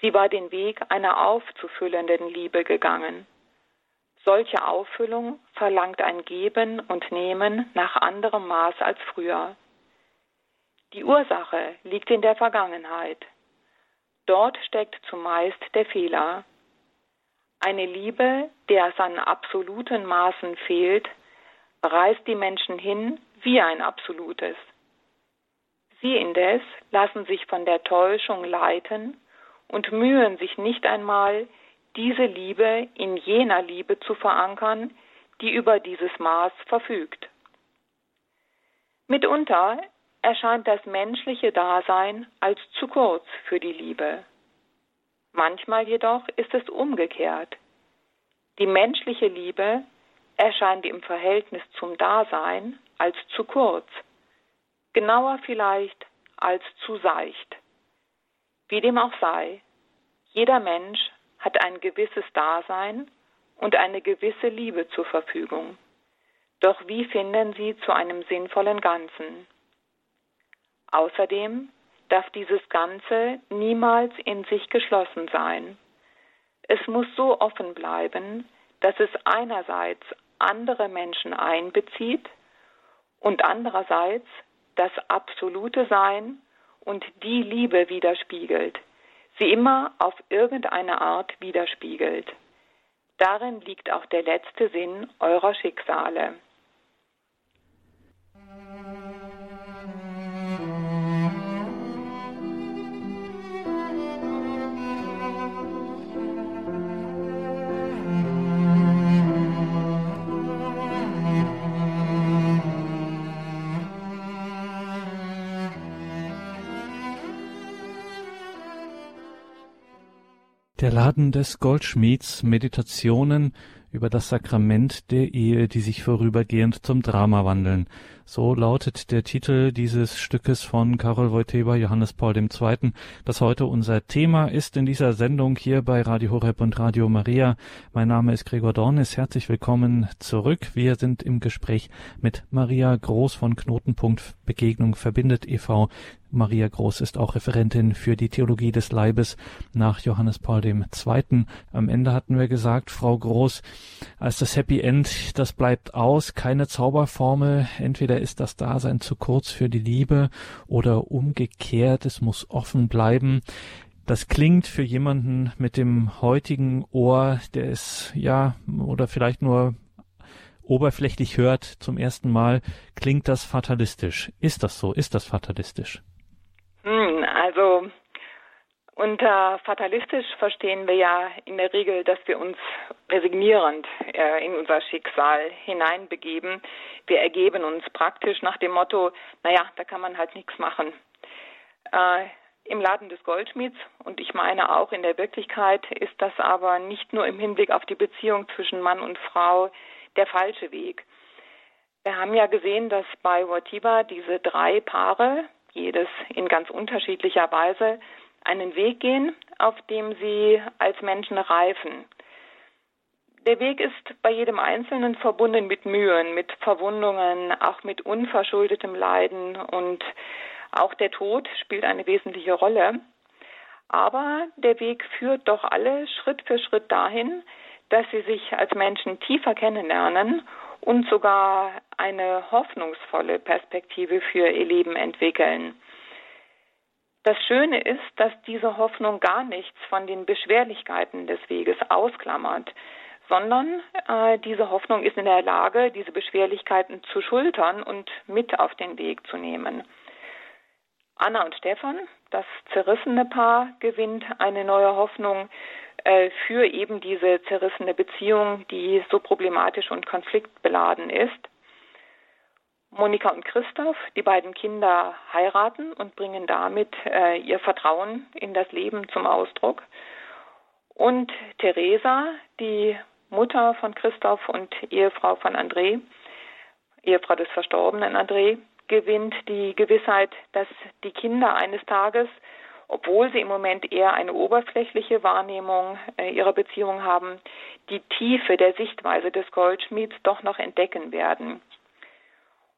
Sie war den Weg einer aufzufüllenden Liebe gegangen. Solche Auffüllung verlangt ein Geben und Nehmen nach anderem Maß als früher. Die Ursache liegt in der Vergangenheit. Dort steckt zumeist der Fehler. Eine Liebe, der es an absoluten Maßen fehlt, reißt die Menschen hin wie ein absolutes. Sie indes lassen sich von der Täuschung leiten und mühen sich nicht einmal, diese Liebe in jener Liebe zu verankern, die über dieses Maß verfügt. Mitunter erscheint das menschliche Dasein als zu kurz für die Liebe. Manchmal jedoch ist es umgekehrt. Die menschliche Liebe erscheint im Verhältnis zum Dasein als zu kurz, genauer vielleicht als zu seicht. Wie dem auch sei, jeder Mensch hat ein gewisses Dasein und eine gewisse Liebe zur Verfügung. Doch wie finden sie zu einem sinnvollen Ganzen? Außerdem darf dieses Ganze niemals in sich geschlossen sein. Es muss so offen bleiben, dass es einerseits andere Menschen einbezieht und andererseits das absolute Sein und die Liebe widerspiegelt, sie immer auf irgendeine Art widerspiegelt. Darin liegt auch der letzte Sinn eurer Schicksale. Der Laden des Goldschmieds Meditationen über das Sakrament der Ehe, die sich vorübergehend zum Drama wandeln. So lautet der Titel dieses Stückes von Karol Wojtyła, Johannes Paul II., das heute unser Thema ist in dieser Sendung hier bei Radio Horeb und Radio Maria. Mein Name ist Gregor Dornis. Herzlich willkommen zurück. Wir sind im Gespräch mit Maria Groß von Knotenpunkt Begegnung verbindet e.V. Maria Groß ist auch Referentin für die Theologie des Leibes nach Johannes Paul II. Am Ende hatten wir gesagt, Frau Groß, als das Happy End, das bleibt aus, keine Zauberformel. Entweder ist das Dasein zu kurz für die Liebe oder umgekehrt, es muss offen bleiben. Das klingt für jemanden mit dem heutigen Ohr, der es ja oder vielleicht nur oberflächlich hört zum ersten Mal, klingt das fatalistisch. Ist das so? Ist das fatalistisch? Also unter fatalistisch verstehen wir ja in der Regel, dass wir uns resignierend äh, in unser Schicksal hineinbegeben. Wir ergeben uns praktisch nach dem Motto, naja, da kann man halt nichts machen. Äh, Im Laden des Goldschmieds und ich meine auch in der Wirklichkeit ist das aber nicht nur im Hinblick auf die Beziehung zwischen Mann und Frau der falsche Weg. Wir haben ja gesehen, dass bei Watiba diese drei Paare, jedes in ganz unterschiedlicher Weise einen Weg gehen, auf dem sie als Menschen reifen. Der Weg ist bei jedem Einzelnen verbunden mit Mühen, mit Verwundungen, auch mit unverschuldetem Leiden und auch der Tod spielt eine wesentliche Rolle. Aber der Weg führt doch alle Schritt für Schritt dahin, dass sie sich als Menschen tiefer kennenlernen und sogar eine hoffnungsvolle Perspektive für ihr Leben entwickeln. Das Schöne ist, dass diese Hoffnung gar nichts von den Beschwerlichkeiten des Weges ausklammert, sondern äh, diese Hoffnung ist in der Lage, diese Beschwerlichkeiten zu schultern und mit auf den Weg zu nehmen. Anna und Stefan, das zerrissene Paar, gewinnt eine neue Hoffnung äh, für eben diese zerrissene Beziehung, die so problematisch und konfliktbeladen ist. Monika und Christoph, die beiden Kinder, heiraten und bringen damit äh, ihr Vertrauen in das Leben zum Ausdruck. Und Theresa, die Mutter von Christoph und Ehefrau von André, Ehefrau des verstorbenen André, gewinnt die Gewissheit, dass die Kinder eines Tages, obwohl sie im Moment eher eine oberflächliche Wahrnehmung äh, ihrer Beziehung haben, die Tiefe der Sichtweise des Goldschmieds doch noch entdecken werden.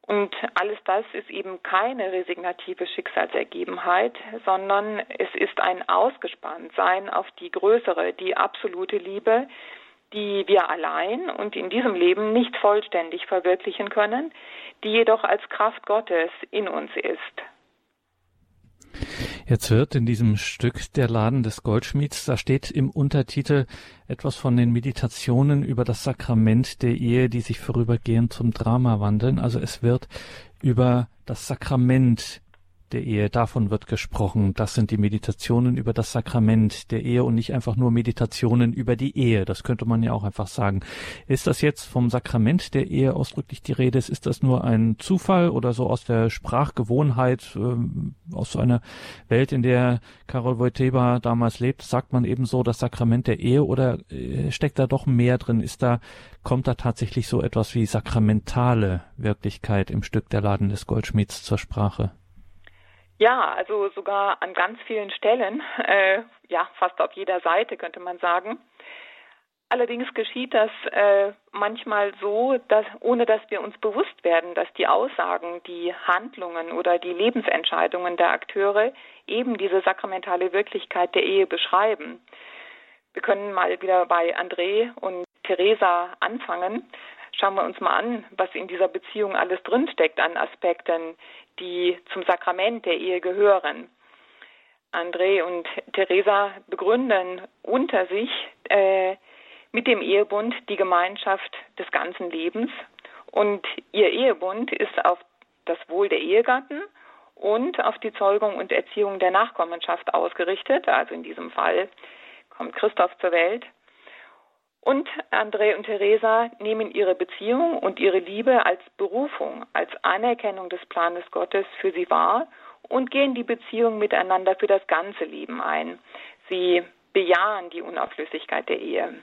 Und alles das ist eben keine resignative Schicksalsergebenheit, sondern es ist ein Ausgespanntsein auf die größere, die absolute Liebe, die wir allein und in diesem Leben nicht vollständig verwirklichen können, die jedoch als Kraft Gottes in uns ist. Jetzt wird in diesem Stück Der Laden des Goldschmieds, da steht im Untertitel etwas von den Meditationen über das Sakrament der Ehe, die sich vorübergehend zum Drama wandeln. Also es wird über das Sakrament der Ehe, davon wird gesprochen. Das sind die Meditationen über das Sakrament der Ehe und nicht einfach nur Meditationen über die Ehe. Das könnte man ja auch einfach sagen. Ist das jetzt vom Sakrament der Ehe ausdrücklich die Rede? Ist das nur ein Zufall oder so aus der Sprachgewohnheit, äh, aus so einer Welt, in der Karol Wojtyła damals lebt, sagt man eben so das Sakrament der Ehe oder äh, steckt da doch mehr drin? Ist da, kommt da tatsächlich so etwas wie sakramentale Wirklichkeit im Stück Der Laden des Goldschmieds zur Sprache? Ja, also sogar an ganz vielen Stellen, äh, ja, fast auf jeder Seite könnte man sagen. Allerdings geschieht das äh, manchmal so, dass ohne dass wir uns bewusst werden, dass die Aussagen, die Handlungen oder die Lebensentscheidungen der Akteure eben diese sakramentale Wirklichkeit der Ehe beschreiben. Wir können mal wieder bei André und Theresa anfangen. Schauen wir uns mal an, was in dieser Beziehung alles drinsteckt an Aspekten, die zum Sakrament der Ehe gehören. André und Theresa begründen unter sich äh, mit dem Ehebund die Gemeinschaft des ganzen Lebens und ihr Ehebund ist auf das Wohl der Ehegatten und auf die Zeugung und Erziehung der Nachkommenschaft ausgerichtet. Also in diesem Fall kommt Christoph zur Welt. Und André und Theresa nehmen ihre Beziehung und ihre Liebe als Berufung, als Anerkennung des Planes Gottes für sie wahr und gehen die Beziehung miteinander für das ganze Leben ein. Sie bejahen die Unauflöslichkeit der Ehe.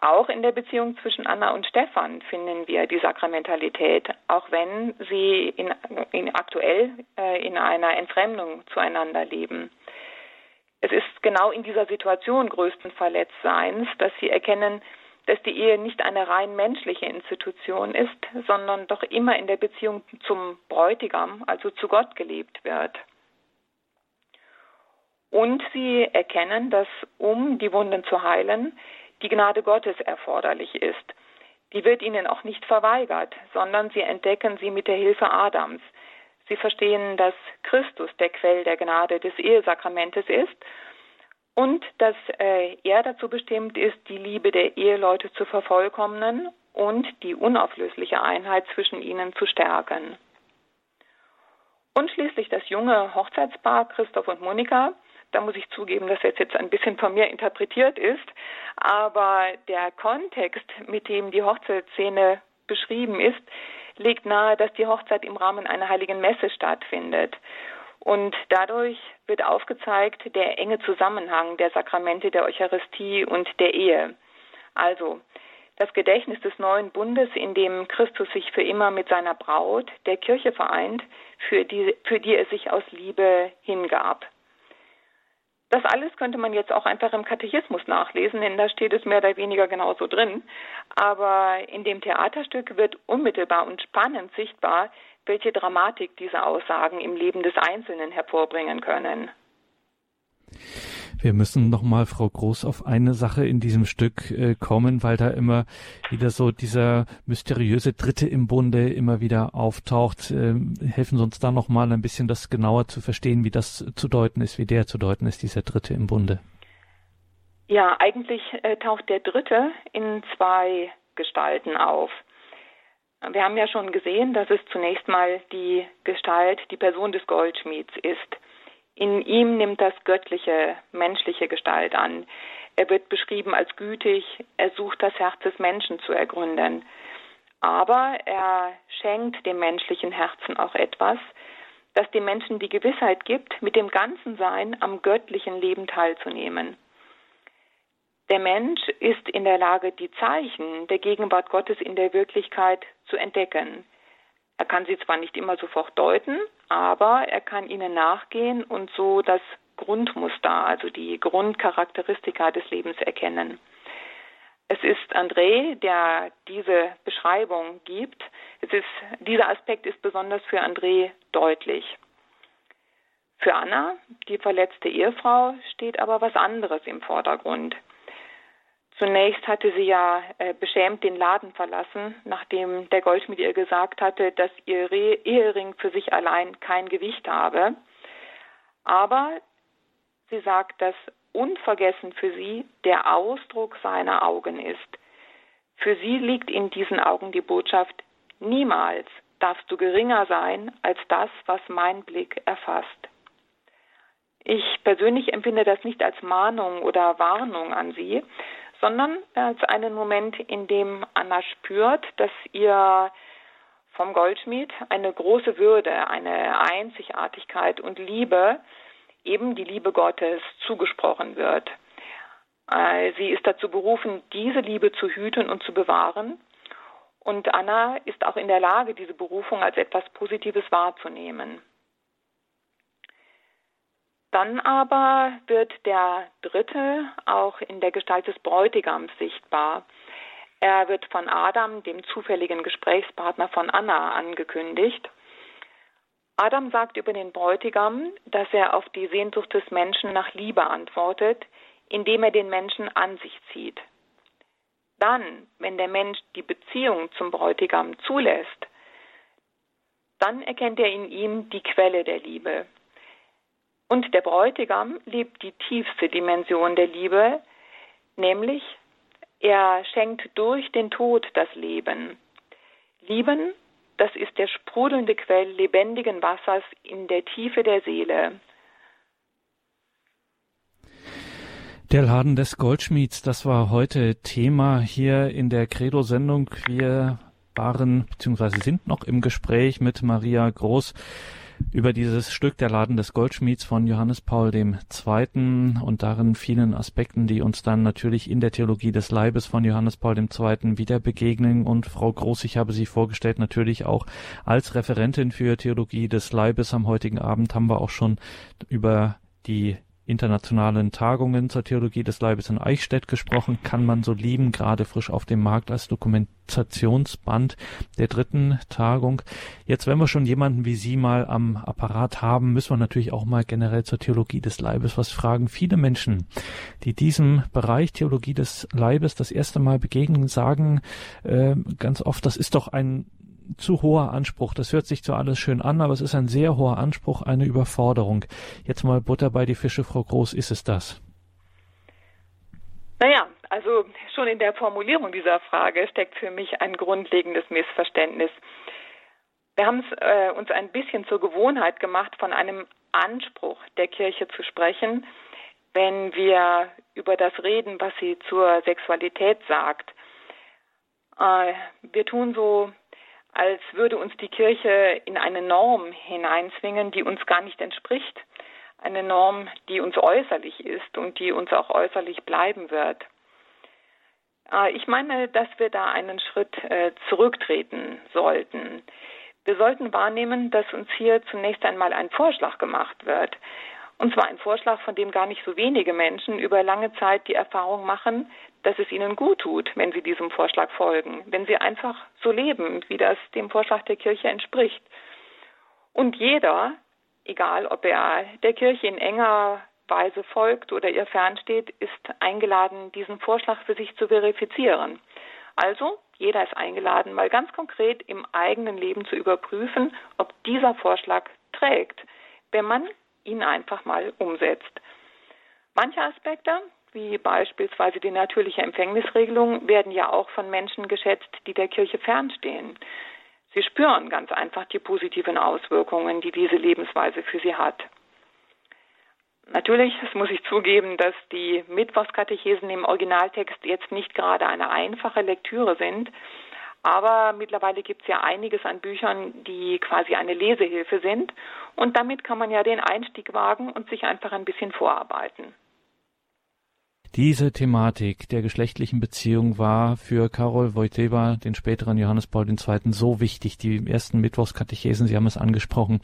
Auch in der Beziehung zwischen Anna und Stefan finden wir die Sakramentalität, auch wenn sie in, in aktuell äh, in einer Entfremdung zueinander leben. Es ist genau in dieser Situation größten Verletztseins, dass sie erkennen, dass die Ehe nicht eine rein menschliche Institution ist, sondern doch immer in der Beziehung zum Bräutigam, also zu Gott gelebt wird. Und sie erkennen, dass um die Wunden zu heilen, die Gnade Gottes erforderlich ist. Die wird ihnen auch nicht verweigert, sondern sie entdecken sie mit der Hilfe Adams, Sie verstehen, dass Christus der Quell der Gnade des Ehesakramentes ist und dass äh, er dazu bestimmt ist, die Liebe der Eheleute zu vervollkommnen und die unauflösliche Einheit zwischen ihnen zu stärken. Und schließlich das junge Hochzeitspaar Christoph und Monika. Da muss ich zugeben, dass jetzt jetzt ein bisschen von mir interpretiert ist, aber der Kontext, mit dem die Hochzeitsszene beschrieben ist, legt nahe, dass die Hochzeit im Rahmen einer heiligen Messe stattfindet. Und dadurch wird aufgezeigt der enge Zusammenhang der Sakramente der Eucharistie und der Ehe. Also das Gedächtnis des neuen Bundes, in dem Christus sich für immer mit seiner Braut, der Kirche vereint, für die, für die er sich aus Liebe hingab. Das alles könnte man jetzt auch einfach im Katechismus nachlesen, denn da steht es mehr oder weniger genauso drin. Aber in dem Theaterstück wird unmittelbar und spannend sichtbar, welche Dramatik diese Aussagen im Leben des Einzelnen hervorbringen können. Wir müssen nochmal, Frau Groß, auf eine Sache in diesem Stück äh, kommen, weil da immer wieder so dieser mysteriöse Dritte im Bunde immer wieder auftaucht. Ähm, helfen Sie uns da nochmal ein bisschen das genauer zu verstehen, wie das zu deuten ist, wie der zu deuten ist, dieser Dritte im Bunde. Ja, eigentlich äh, taucht der Dritte in zwei Gestalten auf. Wir haben ja schon gesehen, dass es zunächst mal die Gestalt, die Person des Goldschmieds ist. In ihm nimmt das göttliche, menschliche Gestalt an. Er wird beschrieben als gütig, er sucht das Herz des Menschen zu ergründen. Aber er schenkt dem menschlichen Herzen auch etwas, das dem Menschen die Gewissheit gibt, mit dem ganzen Sein am göttlichen Leben teilzunehmen. Der Mensch ist in der Lage, die Zeichen der Gegenwart Gottes in der Wirklichkeit zu entdecken. Er kann sie zwar nicht immer sofort deuten, aber er kann ihnen nachgehen und so das Grundmuster, also die Grundcharakteristika des Lebens erkennen. Es ist André, der diese Beschreibung gibt. Ist, dieser Aspekt ist besonders für André deutlich. Für Anna, die verletzte Ehefrau, steht aber was anderes im Vordergrund. Zunächst hatte sie ja äh, beschämt den Laden verlassen, nachdem der Goldschmied ihr gesagt hatte, dass ihr Re Ehering für sich allein kein Gewicht habe. Aber sie sagt, dass unvergessen für sie der Ausdruck seiner Augen ist. Für sie liegt in diesen Augen die Botschaft, niemals darfst du geringer sein als das, was mein Blick erfasst. Ich persönlich empfinde das nicht als Mahnung oder Warnung an sie, sondern als einen Moment, in dem Anna spürt, dass ihr vom Goldschmied eine große Würde, eine Einzigartigkeit und Liebe, eben die Liebe Gottes, zugesprochen wird. Äh, sie ist dazu berufen, diese Liebe zu hüten und zu bewahren. Und Anna ist auch in der Lage, diese Berufung als etwas Positives wahrzunehmen. Dann aber wird der Dritte auch in der Gestalt des Bräutigams sichtbar. Er wird von Adam, dem zufälligen Gesprächspartner von Anna, angekündigt. Adam sagt über den Bräutigam, dass er auf die Sehnsucht des Menschen nach Liebe antwortet, indem er den Menschen an sich zieht. Dann, wenn der Mensch die Beziehung zum Bräutigam zulässt, dann erkennt er in ihm die Quelle der Liebe. Und der Bräutigam lebt die tiefste Dimension der Liebe, nämlich er schenkt durch den Tod das Leben. Lieben, das ist der sprudelnde Quell lebendigen Wassers in der Tiefe der Seele. Der Laden des Goldschmieds, das war heute Thema hier in der Credo-Sendung. Wir waren bzw. sind noch im Gespräch mit Maria Groß über dieses Stück Der Laden des Goldschmieds von Johannes Paul II. und darin vielen Aspekten, die uns dann natürlich in der Theologie des Leibes von Johannes Paul II. wieder begegnen. Und Frau Groß, ich habe Sie vorgestellt, natürlich auch als Referentin für Theologie des Leibes. Am heutigen Abend haben wir auch schon über die internationalen Tagungen zur Theologie des Leibes in Eichstätt gesprochen, kann man so lieben, gerade frisch auf dem Markt als Dokumentationsband der dritten Tagung. Jetzt, wenn wir schon jemanden wie Sie mal am Apparat haben, müssen wir natürlich auch mal generell zur Theologie des Leibes was fragen. Viele Menschen, die diesem Bereich Theologie des Leibes das erste Mal begegnen, sagen äh, ganz oft, das ist doch ein zu hoher Anspruch. Das hört sich zwar alles schön an, aber es ist ein sehr hoher Anspruch, eine Überforderung. Jetzt mal Butter bei die Fische, Frau Groß, ist es das? Naja, also schon in der Formulierung dieser Frage steckt für mich ein grundlegendes Missverständnis. Wir haben es äh, uns ein bisschen zur Gewohnheit gemacht, von einem Anspruch der Kirche zu sprechen, wenn wir über das reden, was sie zur Sexualität sagt. Äh, wir tun so, als würde uns die Kirche in eine Norm hineinzwingen, die uns gar nicht entspricht. Eine Norm, die uns äußerlich ist und die uns auch äußerlich bleiben wird. Äh, ich meine, dass wir da einen Schritt äh, zurücktreten sollten. Wir sollten wahrnehmen, dass uns hier zunächst einmal ein Vorschlag gemacht wird. Und zwar ein Vorschlag, von dem gar nicht so wenige Menschen über lange Zeit die Erfahrung machen, dass es ihnen gut tut, wenn sie diesem Vorschlag folgen, wenn sie einfach so leben, wie das dem Vorschlag der Kirche entspricht. Und jeder, egal ob er der Kirche in enger Weise folgt oder ihr fernsteht, ist eingeladen, diesen Vorschlag für sich zu verifizieren. Also, jeder ist eingeladen, mal ganz konkret im eigenen Leben zu überprüfen, ob dieser Vorschlag trägt, wenn man ihn einfach mal umsetzt. Manche Aspekte, wie beispielsweise die natürliche Empfängnisregelung, werden ja auch von Menschen geschätzt, die der Kirche fernstehen. Sie spüren ganz einfach die positiven Auswirkungen, die diese Lebensweise für sie hat. Natürlich, das muss ich zugeben, dass die Mittwochskatechesen im Originaltext jetzt nicht gerade eine einfache Lektüre sind. Aber mittlerweile gibt es ja einiges an Büchern, die quasi eine Lesehilfe sind. Und damit kann man ja den Einstieg wagen und sich einfach ein bisschen vorarbeiten. Diese Thematik der geschlechtlichen Beziehung war für Karol Wojtyła, den späteren Johannes Paul II., so wichtig. Die ersten Mittwochskatechesen, Sie haben es angesprochen,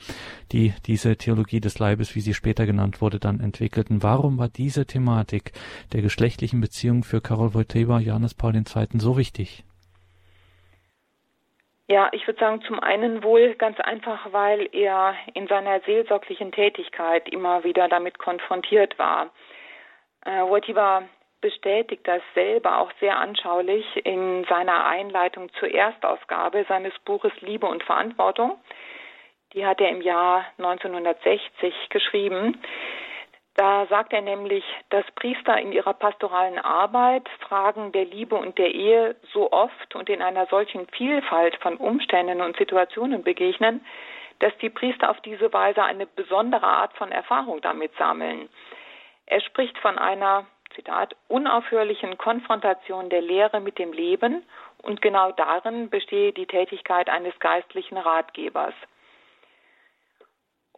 die diese Theologie des Leibes, wie sie später genannt wurde, dann entwickelten. Warum war diese Thematik der geschlechtlichen Beziehung für Karol Wojtyła, Johannes Paul II., so wichtig? Ja, ich würde sagen, zum einen wohl ganz einfach, weil er in seiner seelsorglichen Tätigkeit immer wieder damit konfrontiert war. Äh, Wojtyła bestätigt das selber auch sehr anschaulich in seiner Einleitung zur Erstausgabe seines Buches Liebe und Verantwortung. Die hat er im Jahr 1960 geschrieben. Da sagt er nämlich, dass Priester in ihrer pastoralen Arbeit Fragen der Liebe und der Ehe so oft und in einer solchen Vielfalt von Umständen und Situationen begegnen, dass die Priester auf diese Weise eine besondere Art von Erfahrung damit sammeln. Er spricht von einer, Zitat, unaufhörlichen Konfrontation der Lehre mit dem Leben und genau darin bestehe die Tätigkeit eines geistlichen Ratgebers.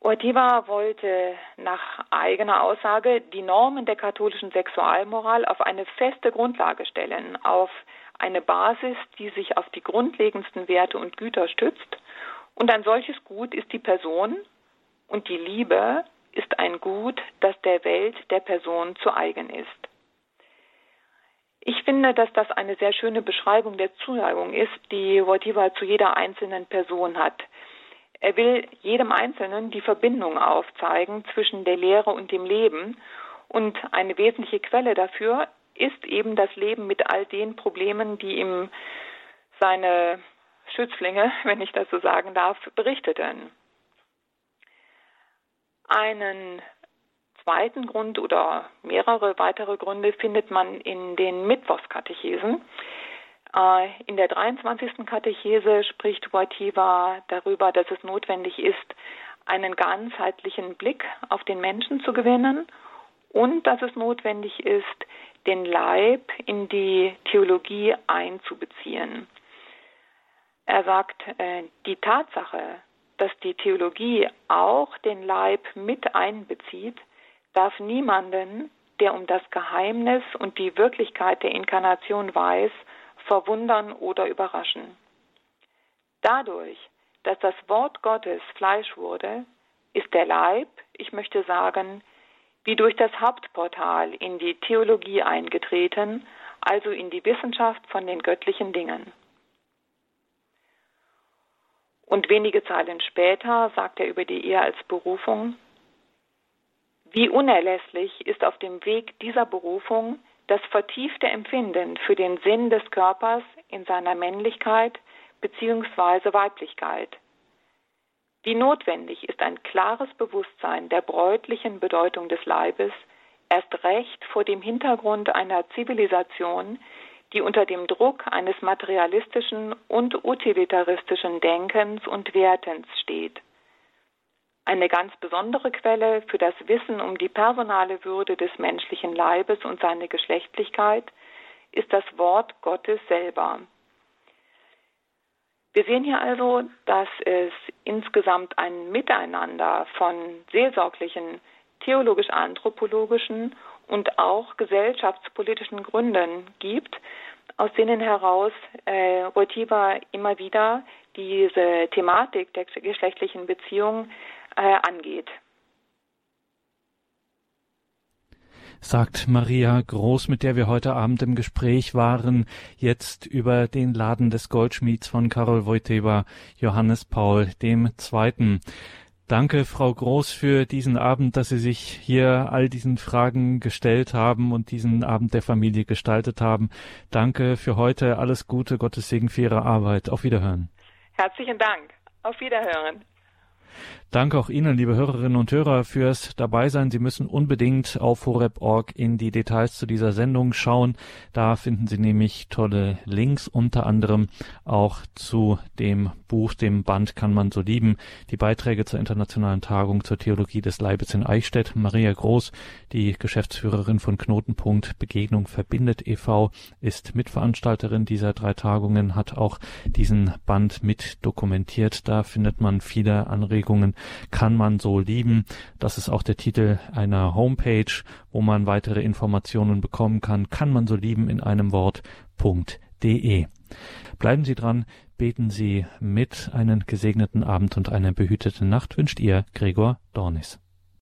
Ortiva wollte nach eigener Aussage die Normen der katholischen Sexualmoral auf eine feste Grundlage stellen, auf eine Basis, die sich auf die grundlegendsten Werte und Güter stützt. Und ein solches Gut ist die Person und die Liebe ist ein Gut, das der Welt der Person zu eigen ist. Ich finde, dass das eine sehr schöne Beschreibung der Zuneigung ist, die Wojtyła zu jeder einzelnen Person hat. Er will jedem Einzelnen die Verbindung aufzeigen zwischen der Lehre und dem Leben. Und eine wesentliche Quelle dafür ist eben das Leben mit all den Problemen, die ihm seine Schützlinge, wenn ich das so sagen darf, berichteten. Einen zweiten Grund oder mehrere weitere Gründe findet man in den Mittwochskatechesen. Äh, in der 23. Katechese spricht Wojtyła darüber, dass es notwendig ist, einen ganzheitlichen Blick auf den Menschen zu gewinnen und dass es notwendig ist, den Leib in die Theologie einzubeziehen. Er sagt, äh, die Tatsache, dass die Theologie auch den Leib mit einbezieht, darf niemanden, der um das Geheimnis und die Wirklichkeit der Inkarnation weiß, verwundern oder überraschen. Dadurch, dass das Wort Gottes Fleisch wurde, ist der Leib, ich möchte sagen, wie durch das Hauptportal in die Theologie eingetreten, also in die Wissenschaft von den göttlichen Dingen. Und wenige Zeilen später sagt er über die Ehe als Berufung, wie unerlässlich ist auf dem Weg dieser Berufung das vertiefte Empfinden für den Sinn des Körpers in seiner Männlichkeit bzw. Weiblichkeit. Wie notwendig ist ein klares Bewusstsein der bräutlichen Bedeutung des Leibes, erst recht vor dem Hintergrund einer Zivilisation, die unter dem Druck eines materialistischen und utilitaristischen Denkens und Wertens steht. Eine ganz besondere Quelle für das Wissen um die personale Würde des menschlichen Leibes und seine Geschlechtlichkeit ist das Wort Gottes selber. Wir sehen hier also, dass es insgesamt ein Miteinander von seelsorglichen, theologisch-anthropologischen und auch gesellschaftspolitischen Gründen gibt, aus denen heraus äh, Rotiva immer wieder diese Thematik der geschlechtlichen Beziehung äh, angeht. sagt Maria Groß, mit der wir heute Abend im Gespräch waren, jetzt über den Laden des Goldschmieds von Karol Wojtyła, Johannes Paul II. Danke, Frau Groß, für diesen Abend, dass Sie sich hier all diesen Fragen gestellt haben und diesen Abend der Familie gestaltet haben. Danke für heute. Alles Gute, Gottes Segen für Ihre Arbeit. Auf Wiederhören. Herzlichen Dank. Auf Wiederhören. Danke auch Ihnen, liebe Hörerinnen und Hörer, fürs Dabeisein. Sie müssen unbedingt auf horeb.org in die Details zu dieser Sendung schauen. Da finden Sie nämlich tolle Links, unter anderem auch zu dem Buch, dem Band Kann man so lieben, die Beiträge zur internationalen Tagung zur Theologie des Leibes in Eichstätt. Maria Groß, die Geschäftsführerin von Knotenpunkt Begegnung verbindet e.V., ist Mitveranstalterin dieser drei Tagungen, hat auch diesen Band mit dokumentiert. Da findet man viele Anregungen kann man so lieben. Das ist auch der Titel einer Homepage, wo man weitere Informationen bekommen kann. Kann man so lieben in einem Wort.de. Bleiben Sie dran, beten Sie mit. Einen gesegneten Abend und eine behütete Nacht wünscht Ihr Gregor Dornis.